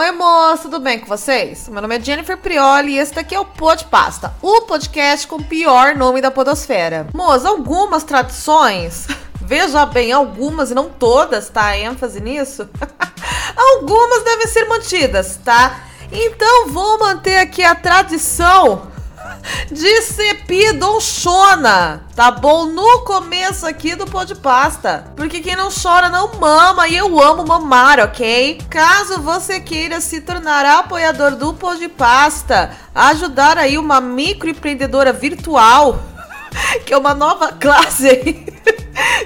Oi, moço, tudo bem com vocês? Meu nome é Jennifer Prioli e esse daqui é o Pod Pasta, o podcast com o pior nome da podosfera. Moço, algumas tradições, veja bem, algumas e não todas, tá? ênfase nisso. algumas devem ser mantidas, tá? Então vou manter aqui a tradição de tá bom? No começo aqui do pó de pasta. Porque quem não chora não mama e eu amo mamar, ok? Caso você queira se tornar apoiador do pó de pasta, ajudar aí uma microempreendedora virtual, que é uma nova classe aí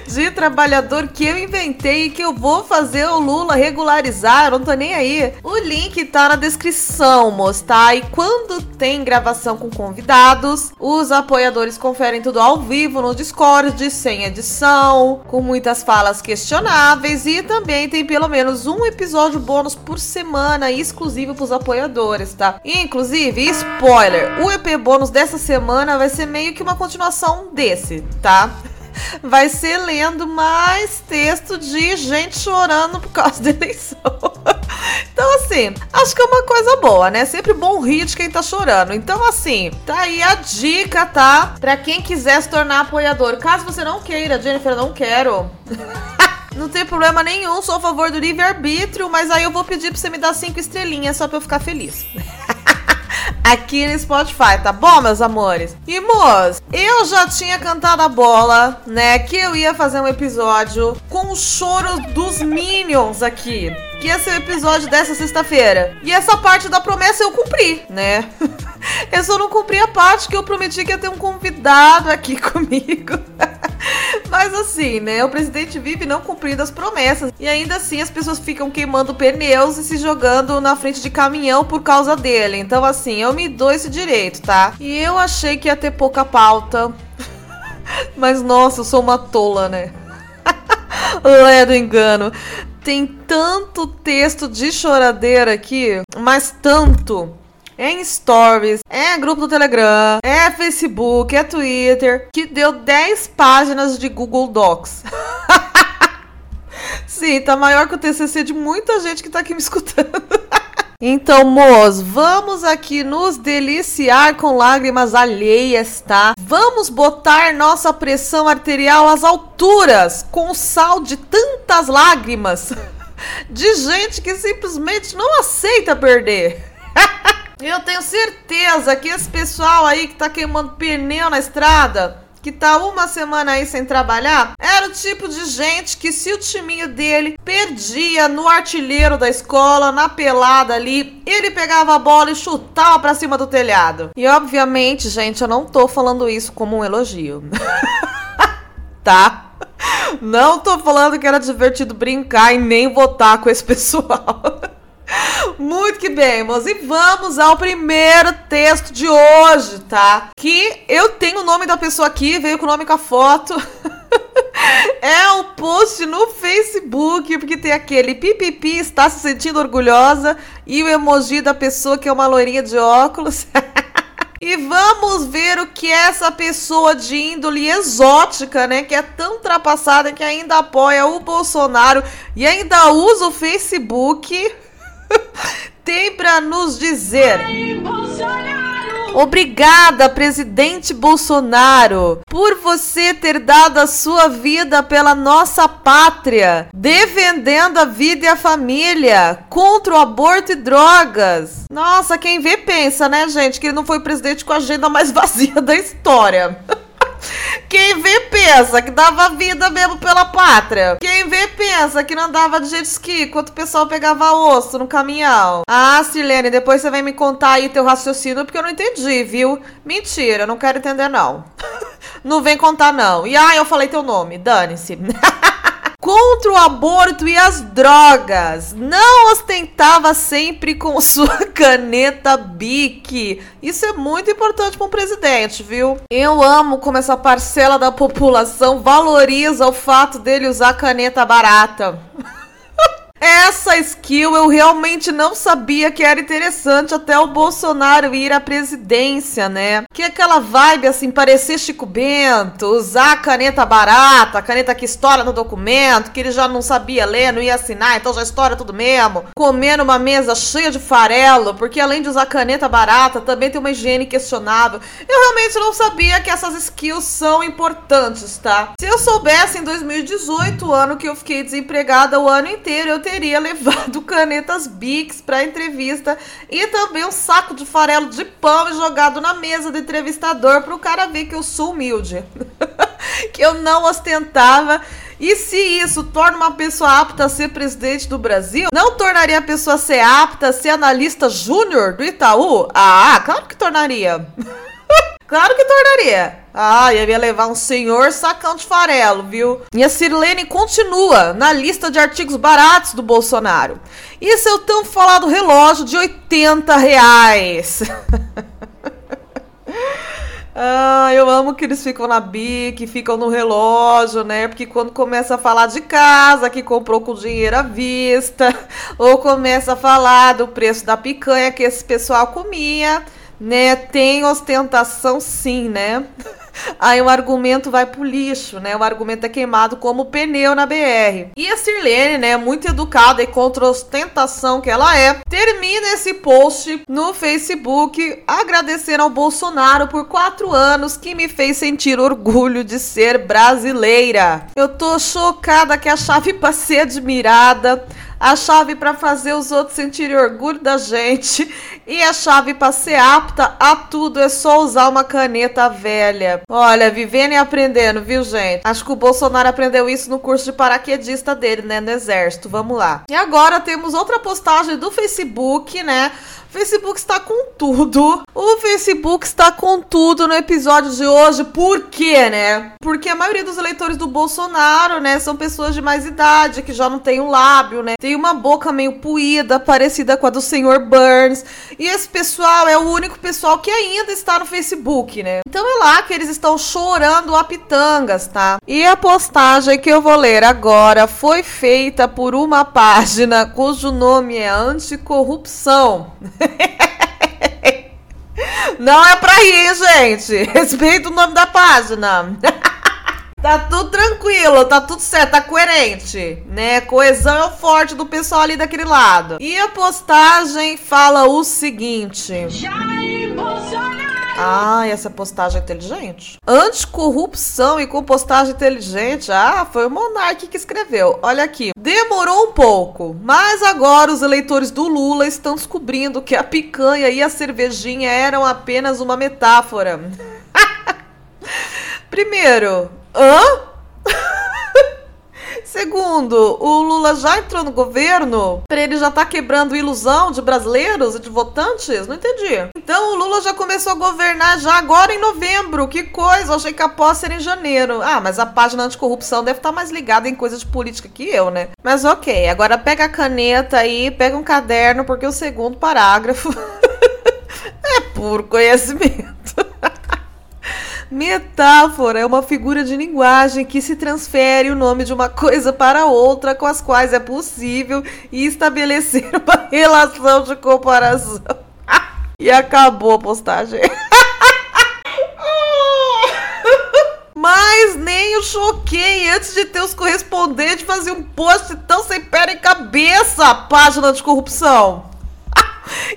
de trabalhador que eu inventei e que eu vou fazer o Lula regularizar, eu não tô nem aí. O link tá na descrição, moço, tá? E quando tem gravação com convidados, os apoiadores conferem tudo ao vivo no Discord, sem edição, com muitas falas questionáveis e também tem pelo menos um episódio bônus por semana exclusivo pros apoiadores, tá? Inclusive, spoiler, o EP bônus dessa semana vai ser meio que uma continuação desse, tá? vai ser lendo mais texto de gente chorando por causa da eleição. Então, assim, acho que é uma coisa boa, né? Sempre bom rir de quem tá chorando. Então, assim, tá aí a dica, tá? Pra quem quiser se tornar apoiador. Caso você não queira, Jennifer, não quero. Não tem problema nenhum, sou a favor do livre-arbítrio, mas aí eu vou pedir pra você me dar cinco estrelinhas só pra eu ficar feliz. Aqui no Spotify, tá bom, meus amores? E, moço, eu já tinha cantado a bola, né? Que eu ia fazer um episódio com o choro dos Minions aqui. Que ia ser o episódio dessa sexta-feira. E essa parte da promessa eu cumpri, né? Eu só não cumpri a parte que eu prometi que ia ter um convidado aqui comigo. Mas assim, né? O presidente vive não cumprindo as promessas. E ainda assim as pessoas ficam queimando pneus e se jogando na frente de caminhão por causa dele. Então, assim, eu me dou esse direito, tá? E eu achei que ia ter pouca pauta. Mas nossa, eu sou uma tola, né? Ledo engano. Tem tanto texto de choradeira aqui, mas tanto em stories, é grupo do Telegram, é Facebook, é Twitter, que deu 10 páginas de Google Docs. Sim, tá maior que o TCC de muita gente que tá aqui me escutando. Então, moço, vamos aqui nos deliciar com lágrimas alheias, tá? Vamos botar nossa pressão arterial às alturas com o sal de tantas lágrimas de gente que simplesmente não aceita perder. Eu tenho certeza que esse pessoal aí que tá queimando pneu na estrada, que tá uma semana aí sem trabalhar, era o tipo de gente que se o timinho dele perdia no artilheiro da escola, na pelada ali, ele pegava a bola e chutava pra cima do telhado. E obviamente, gente, eu não tô falando isso como um elogio. tá? Não tô falando que era divertido brincar e nem votar com esse pessoal. Muito que bem, moços. E vamos ao primeiro texto de hoje, tá? Que eu tenho o nome da pessoa aqui, veio com o nome com a foto. é um post no Facebook, porque tem aquele pipipi, está se sentindo orgulhosa, e o emoji da pessoa que é uma loirinha de óculos. E vamos ver o que essa pessoa de índole exótica, né? Que é tão ultrapassada que ainda apoia o Bolsonaro e ainda usa o Facebook tem para nos dizer? Obrigada, presidente Bolsonaro, por você ter dado a sua vida pela nossa pátria, defendendo a vida e a família contra o aborto e drogas. Nossa, quem vê pensa, né, gente, que ele não foi presidente com a agenda mais vazia da história. Quem vê pensa que dava vida mesmo pela pátria. Quem vê pensa que não andava de jet ski enquanto o pessoal pegava osso no caminhão. Ah, Silene, depois você vem me contar aí teu raciocínio porque eu não entendi, viu? Mentira, não quero entender não. não vem contar não. E ah, eu falei teu nome, dane-se. contra o aborto e as drogas. Não ostentava sempre com sua caneta Bic. Isso é muito importante para um presidente, viu? Eu amo como essa parcela da população valoriza o fato dele usar caneta barata. Essa skill eu realmente não sabia que era interessante até o Bolsonaro ir à presidência, né? Que aquela vibe assim, parecer Chico Bento, usar a caneta barata, a caneta que estoura no documento, que ele já não sabia ler, não ia assinar, então já estoura tudo mesmo. Comer numa mesa cheia de farelo, porque além de usar caneta barata, também tem uma higiene questionável. Eu realmente não sabia que essas skills são importantes, tá? Se eu soubesse em 2018, o ano que eu fiquei desempregada o ano inteiro, eu teria levado canetas Bix para entrevista e também um saco de farelo de pão jogado na mesa do entrevistador para o cara ver que eu sou humilde, que eu não ostentava. E se isso torna uma pessoa apta a ser presidente do Brasil, não tornaria a pessoa ser apta a ser analista júnior do Itaú? Ah, claro que tornaria. Claro que tornaria. Ah, ia levar um senhor sacão de farelo, viu? E a Sirlene continua na lista de artigos baratos do Bolsonaro. E seu tão falado relógio de 80 reais. Ah, eu amo que eles ficam na bique, ficam no relógio, né? Porque quando começa a falar de casa, que comprou com dinheiro à vista, ou começa a falar do preço da picanha que esse pessoal comia, né? Tem ostentação sim, né? Aí o argumento vai pro lixo, né? O argumento é queimado como pneu na BR. E a Sirlene, né, muito educada e contra a ostentação que ela é, termina esse post no Facebook agradecendo ao Bolsonaro por quatro anos que me fez sentir orgulho de ser brasileira. Eu tô chocada que a chave pra ser admirada a chave para fazer os outros sentirem orgulho da gente e a chave para ser apta a tudo é só usar uma caneta velha. Olha, vivendo e aprendendo, viu, gente? Acho que o Bolsonaro aprendeu isso no curso de paraquedista dele, né, no exército. Vamos lá. E agora temos outra postagem do Facebook, né? Facebook está com tudo. O Facebook está com tudo no episódio de hoje. Por quê, né? Porque a maioria dos eleitores do Bolsonaro, né, são pessoas de mais idade, que já não tem um lábio, né? Tem uma boca meio puída, parecida com a do senhor Burns. E esse pessoal é o único pessoal que ainda está no Facebook, né? Então é lá que eles estão chorando a pitangas, tá? E a postagem que eu vou ler agora foi feita por uma página cujo nome é Anticorrupção. Não é pra rir, gente. Respeita o nome da página. Tá tudo tranquilo, tá tudo certo, tá coerente, né? Coesão é o forte do pessoal ali daquele lado. E a postagem fala o seguinte: Jair Bolsonaro ah, essa postagem é inteligente. Anticorrupção e compostagem inteligente. Ah, foi o Monark que escreveu. Olha aqui. Demorou um pouco, mas agora os eleitores do Lula estão descobrindo que a picanha e a cervejinha eram apenas uma metáfora. Primeiro, hã? Segundo, o Lula já entrou no governo? Pra ele já tá quebrando ilusão de brasileiros e de votantes? Não entendi. Então o Lula já começou a governar já agora em novembro. Que coisa, eu achei que a posse era em janeiro. Ah, mas a página anticorrupção deve estar tá mais ligada em coisas de política que eu, né? Mas ok, agora pega a caneta aí, pega um caderno, porque o segundo parágrafo é puro conhecimento. Metáfora é uma figura de linguagem que se transfere o nome de uma coisa para outra com as quais é possível estabelecer uma relação de comparação. e acabou a postagem. Mas nem eu choquei antes de ter os correspondentes fazer um post tão sem pé e cabeça, página de corrupção.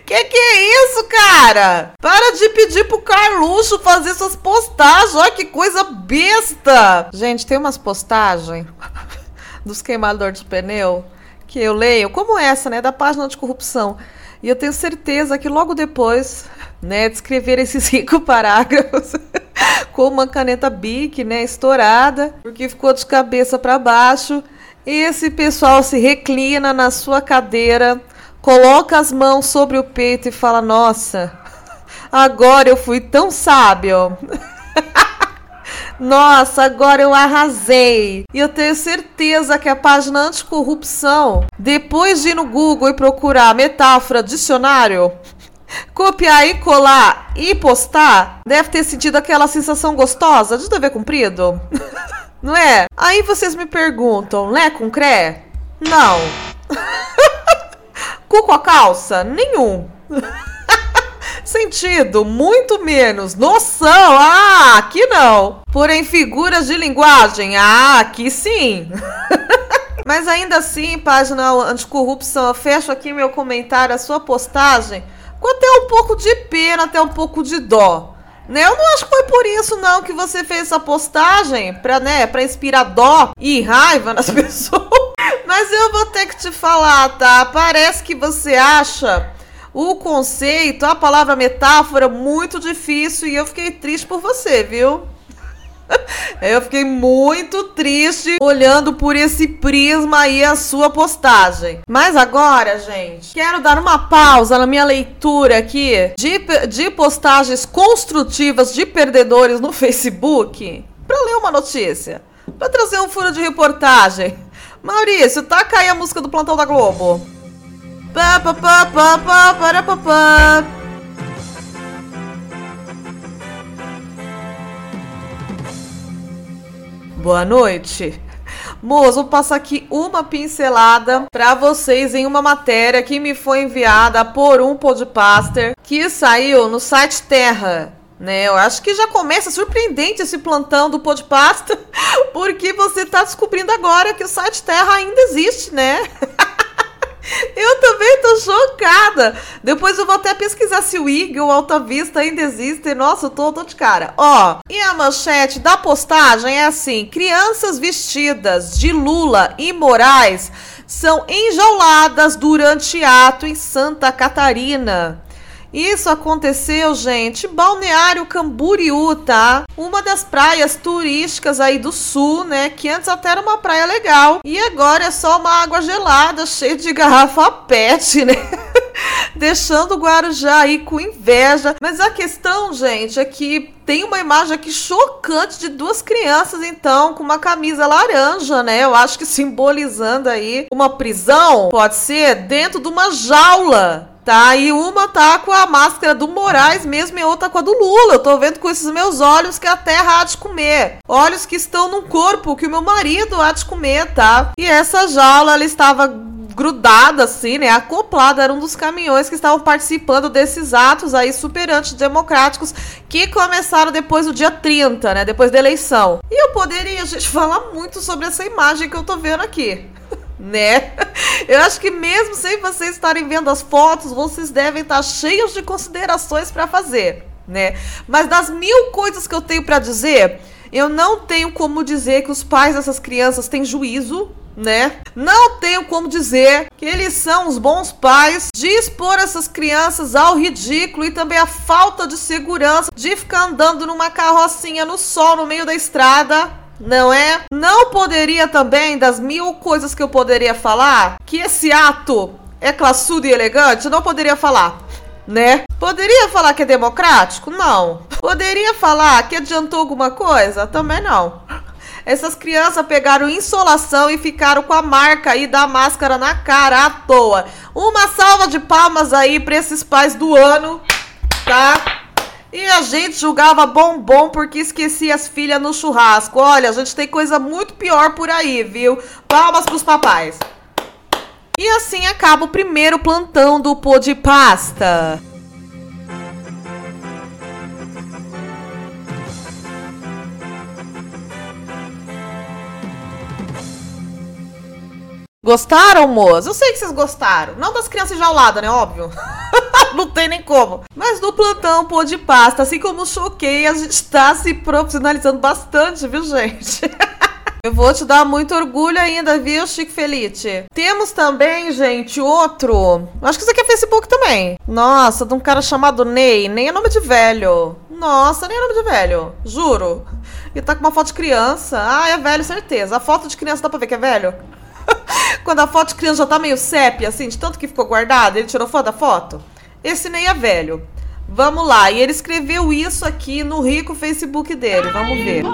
Que que é isso, cara? Para de pedir pro Carluxo fazer suas postagens. Olha que coisa besta. Gente, tem umas postagens dos queimadores de pneu que eu leio, como essa, né, da página de corrupção. E eu tenho certeza que logo depois, né, de escrever esses cinco parágrafos com uma caneta Bic, né, estourada, porque ficou de cabeça para baixo, esse pessoal se reclina na sua cadeira coloca as mãos sobre o peito e fala: Nossa, agora eu fui tão sábio. Nossa, agora eu arrasei. E eu tenho certeza que a página anticorrupção, depois de ir no Google e procurar metáfora dicionário, copiar e colar e postar, deve ter sentido aquela sensação gostosa de dever cumprido. Não é? Aí vocês me perguntam, né, com cré? Não. Cu com a calça? Nenhum. Sentido, muito menos. Noção, ah, aqui não. Porém, figuras de linguagem, ah, aqui sim. Mas ainda assim, página anticorrupção, eu fecho aqui meu comentário, a sua postagem, com até um pouco de pena, até um pouco de dó. Né? Eu não acho que foi por isso não que você fez essa postagem, pra, né, pra inspirar dó e raiva nas pessoas. Mas eu vou ter que te falar, tá? Parece que você acha o conceito, a palavra metáfora, muito difícil e eu fiquei triste por você, viu? Eu fiquei muito triste olhando por esse prisma aí a sua postagem. Mas agora, gente, quero dar uma pausa na minha leitura aqui de, de postagens construtivas de perdedores no Facebook para ler uma notícia, para trazer um furo de reportagem. Maurício, taca aí a música do Plantão da Globo. Pá, pá, pá, pá, pá, para, pá, pá. Boa noite. Moço, vou passar aqui uma pincelada para vocês em uma matéria que me foi enviada por um podcaster que saiu no site Terra. Né, eu acho que já começa surpreendente esse plantão do Podpasta, porque você está descobrindo agora que o site Terra ainda existe, né? Eu também tô chocada. Depois eu vou até pesquisar se o IG ou Alta Vista ainda existe. Nossa, eu tô, tô de cara. Ó, e a manchete da postagem é assim: crianças vestidas de Lula e Moraes são enjauladas durante ato em Santa Catarina. Isso aconteceu, gente, Balneário Camboriú, tá? Uma das praias turísticas aí do sul, né? Que antes até era uma praia legal. E agora é só uma água gelada, cheia de garrafa PET, né? Deixando o Guarujá aí com inveja. Mas a questão, gente, é que tem uma imagem aqui chocante de duas crianças, então, com uma camisa laranja, né? Eu acho que simbolizando aí uma prisão, pode ser, dentro de uma jaula tá? E uma tá com a máscara do Moraes mesmo e outra com a do Lula. Eu tô vendo com esses meus olhos que a terra há de comer. Olhos que estão num corpo que o meu marido há de comer, tá? E essa jaula, ela estava grudada assim, né, acoplada, era um dos caminhões que estavam participando desses atos aí super antidemocráticos que começaram depois do dia 30, né, depois da eleição. E eu poderia, gente, falar muito sobre essa imagem que eu tô vendo aqui né? Eu acho que mesmo sem vocês estarem vendo as fotos, vocês devem estar cheios de considerações para fazer, né? Mas das mil coisas que eu tenho para dizer, eu não tenho como dizer que os pais dessas crianças têm juízo, né? Não tenho como dizer que eles são os bons pais de expor essas crianças ao ridículo e também a falta de segurança de ficar andando numa carrocinha no sol no meio da estrada não é? Não poderia também, das mil coisas que eu poderia falar, que esse ato é classudo e elegante? Não poderia falar, né? Poderia falar que é democrático? Não. Poderia falar que adiantou alguma coisa? Também não. Essas crianças pegaram insolação e ficaram com a marca aí da máscara na cara à toa. Uma salva de palmas aí para esses pais do ano, tá? E a gente julgava bombom porque esquecia as filhas no churrasco. Olha, a gente tem coisa muito pior por aí, viu? Palmas pros papais. E assim acaba o primeiro plantão do Pô de Pasta. Gostaram, moço? Eu sei que vocês gostaram. Não das crianças enjauladas, né? Óbvio. não tem nem como. Mas no plantão pô de pasta, assim como choquei, a gente tá se profissionalizando bastante, viu, gente? Eu vou te dar muito orgulho ainda, viu, Chico Felite? Temos também, gente, outro. Acho que isso aqui é Facebook também. Nossa, de um cara chamado Ney. Nem é nome de velho. Nossa, nem é nome de velho. Juro. E tá com uma foto de criança. Ah, é velho, certeza. A foto de criança dá pra ver que é velho? Quando a foto de criança já tá meio sépia, assim, de tanto que ficou guardada, ele tirou foto da foto. Esse nem é velho. Vamos lá. E ele escreveu isso aqui no rico Facebook dele. Vamos ver.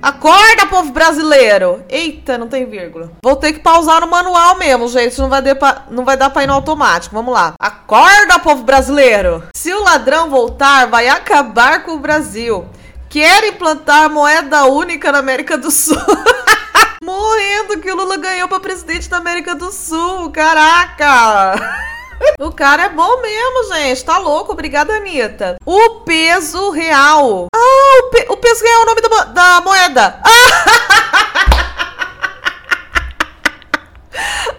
Acorda, povo brasileiro! Eita, não tem vírgula. Vou ter que pausar no manual mesmo, gente. Não vai, pra, não vai dar pra ir no automático. Vamos lá. Acorda, povo brasileiro! Se o ladrão voltar, vai acabar com o Brasil. Quer implantar moeda única na América do Sul. Morrendo que o Lula ganhou pra presidente da América do Sul. Caraca! O cara é bom mesmo, gente. Tá louco. Obrigada, Anitta. O peso real. Ah, o, pe o peso real é o nome da, da moeda.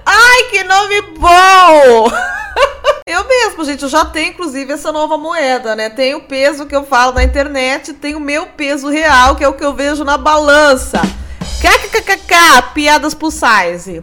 Ai, que nome bom! Eu mesmo, gente, eu já tenho inclusive essa nova moeda, né? Tem o peso que eu falo na internet, tem o meu peso real, que é o que eu vejo na balança. KKKK, piadas plus size.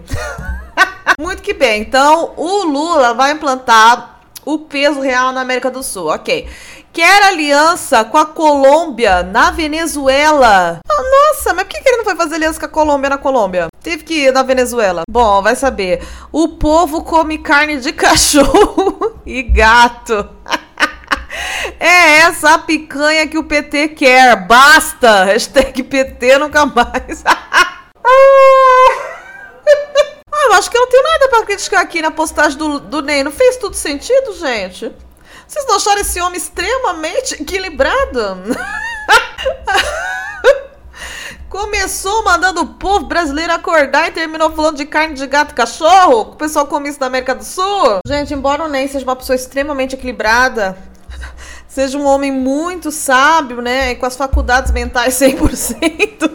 Muito que bem. Então, o Lula vai implantar o peso real na América do Sul. Ok. Quer aliança com a Colômbia na Venezuela? Oh, nossa, mas por que ele não foi fazer aliança com a Colômbia na Colômbia? Teve que ir na Venezuela. Bom, vai saber. O povo come carne de cachorro e gato. É essa a picanha que o PT quer. Basta! Hashtag PT nunca mais. Ah, eu acho que eu não tenho nada para criticar aqui na postagem do, do Ney. Não fez tudo sentido, gente? Vocês não acharam esse homem extremamente equilibrado? Começou mandando o povo brasileiro acordar e terminou falando de carne de gato e cachorro? O pessoal come isso da América do Sul? Gente, embora o Ney seja uma pessoa extremamente equilibrada, seja um homem muito sábio, né? E com as faculdades mentais 100%.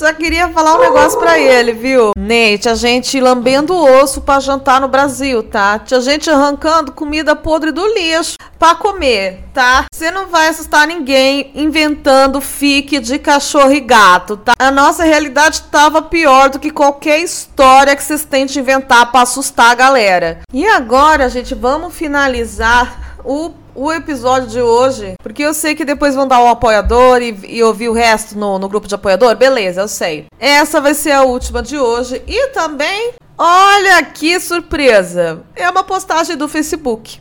Só queria falar um negócio pra ele, viu? Ney, tinha gente lambendo osso pra jantar no Brasil, tá? Tinha gente arrancando comida podre do lixo pra comer, tá? Você não vai assustar ninguém inventando fique de cachorro e gato, tá? A nossa realidade tava pior do que qualquer história que vocês tentem inventar pra assustar a galera. E agora, gente, vamos finalizar o o episódio de hoje, porque eu sei que depois vão dar o apoiador e, e, ouvir o resto no, no grupo de apoiador, beleza, eu sei. Essa vai ser a última de hoje e também, olha que surpresa, é uma postagem do Facebook.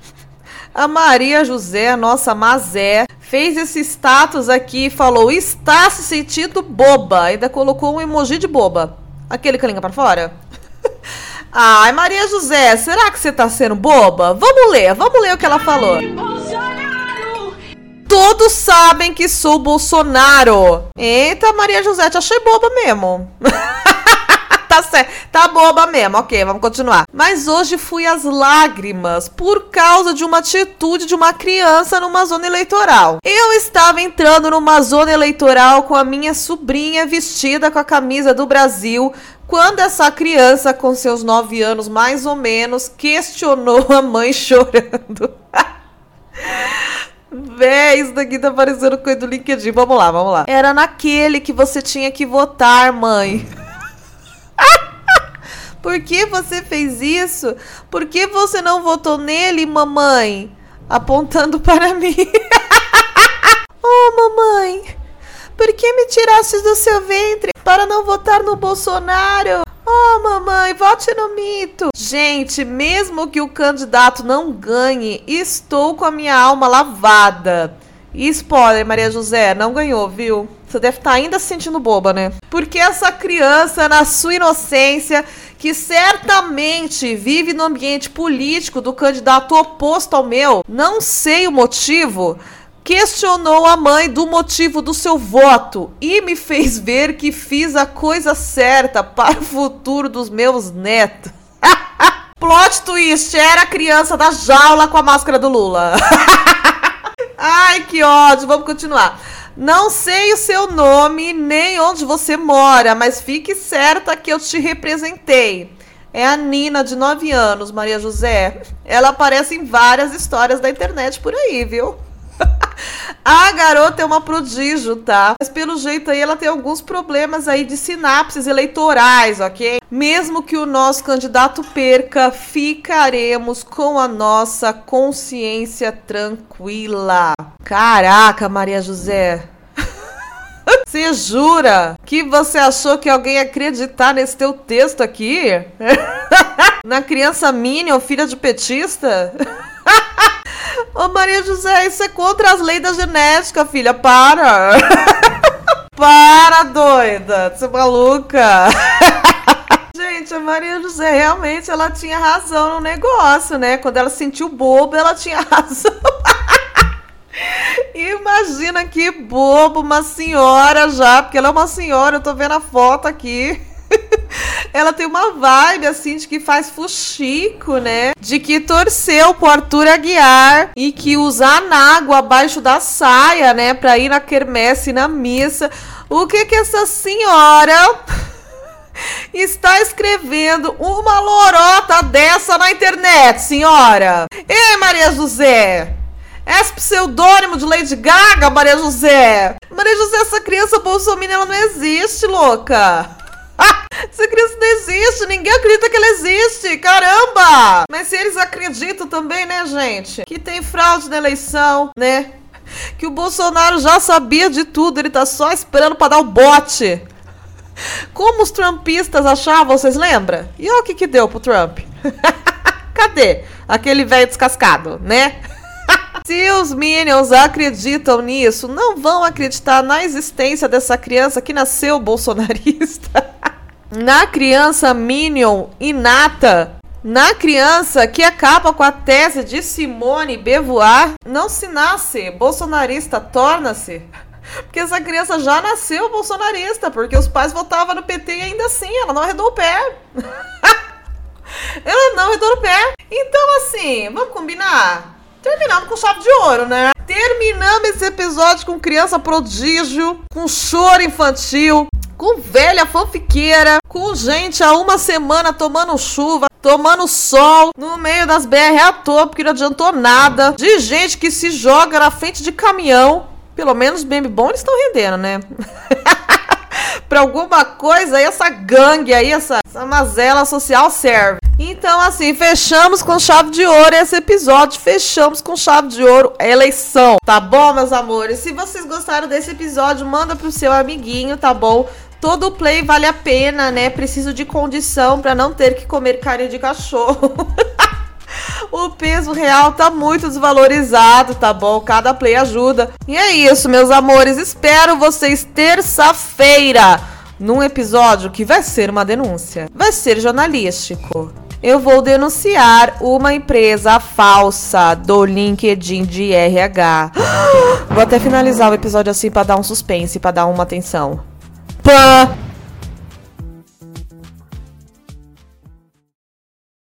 A Maria José, nossa Mazé, fez esse status aqui e falou: está se sentindo boba. Ainda colocou um emoji de boba. Aquele que linga para fora. Ai, Maria José, será que você tá sendo boba? Vamos ler, vamos ler o que ela falou. Todos sabem que sou Bolsonaro. Eita, Maria José, te achei boba mesmo. tá certo, tá boba mesmo. Ok, vamos continuar. Mas hoje fui às lágrimas por causa de uma atitude de uma criança numa zona eleitoral. Eu estava entrando numa zona eleitoral com a minha sobrinha vestida com a camisa do Brasil, quando essa criança, com seus nove anos mais ou menos, questionou a mãe chorando. Véi, isso daqui tá parecendo coisa do LinkedIn. Vamos lá, vamos lá. Era naquele que você tinha que votar, mãe. Por que você fez isso? Por que você não votou nele, mamãe? Apontando para mim. oh, mamãe, por que me tiraste do seu ventre para não votar no Bolsonaro? Oh, mamãe, vote no mito. Gente, mesmo que o candidato não ganhe, estou com a minha alma lavada. E spoiler, Maria José, não ganhou, viu? Você deve estar tá ainda se sentindo boba, né? Porque essa criança, na sua inocência, que certamente vive no ambiente político do candidato oposto ao meu, não sei o motivo, questionou a mãe do motivo do seu voto e me fez ver que fiz a coisa certa para o futuro dos meus netos. Plot twist, era a criança da jaula com a máscara do Lula. Ai, que ódio. Vamos continuar. Não sei o seu nome nem onde você mora, mas fique certa que eu te representei. É a Nina, de 9 anos, Maria José. Ela aparece em várias histórias da internet por aí, viu? A garota é uma prodígio, tá? Mas pelo jeito aí ela tem alguns problemas aí de sinapses eleitorais, ok? Mesmo que o nosso candidato perca, ficaremos com a nossa consciência tranquila. Caraca, Maria José. Você jura que você achou que alguém ia acreditar nesse teu texto aqui? Na criança Minion, filha de petista? Ô Maria José, isso é contra as leis da genética, filha. Para! Para, doida! Você é maluca! Gente, a Maria José realmente ela tinha razão no negócio, né? Quando ela sentiu bobo, ela tinha razão. Imagina que bobo, uma senhora já, porque ela é uma senhora, eu tô vendo a foto aqui. Ela tem uma vibe assim de que faz fuxico, né? De que torceu pro Arthur Aguiar e que usa anágua abaixo da saia, né? Pra ir na quermesse na missa. O que que essa senhora está escrevendo uma lorota dessa na internet, senhora? Ei, Maria José! É pseudônimo de Lady Gaga, Maria José! Maria José, essa criança bolsominion, ela não existe, louca! Essa criança não existe, ninguém acredita que ela existe, caramba! Mas se eles acreditam também, né, gente? Que tem fraude na eleição, né? Que o Bolsonaro já sabia de tudo, ele tá só esperando para dar o bote. Como os trumpistas achavam, vocês lembram? E olha o que que deu pro Trump. Cadê aquele velho descascado, né? Se os Minions acreditam nisso, não vão acreditar na existência dessa criança que nasceu bolsonarista. Na criança Minion inata, na criança que acaba com a tese de Simone Beauvoir, não se nasce bolsonarista, torna-se. Porque essa criança já nasceu bolsonarista, porque os pais votavam no PT e ainda assim ela não arredou o pé. ela não arredou o pé. Então, assim, vamos combinar? Terminamos com chave de ouro, né? Terminamos esse episódio com criança prodígio, com choro infantil, com velha fanfiqueira, com gente há uma semana tomando chuva, tomando sol, no meio das BR à toa, porque não adiantou nada, de gente que se joga na frente de caminhão. Pelo menos bem bom eles estão rendendo, né? pra alguma coisa aí, essa gangue aí, essa, essa mazela social serve. Então, assim, fechamos com chave de ouro esse episódio. Fechamos com chave de ouro eleição. Tá bom, meus amores? Se vocês gostaram desse episódio, manda pro seu amiguinho, tá bom? Todo play vale a pena, né? Preciso de condição para não ter que comer carne de cachorro. o peso real tá muito desvalorizado, tá bom? Cada play ajuda. E é isso, meus amores. Espero vocês terça-feira num episódio que vai ser uma denúncia. Vai ser jornalístico eu vou denunciar uma empresa falsa do LinkedIn de RH. Vou até finalizar o episódio assim para dar um suspense, para dar uma atenção. 不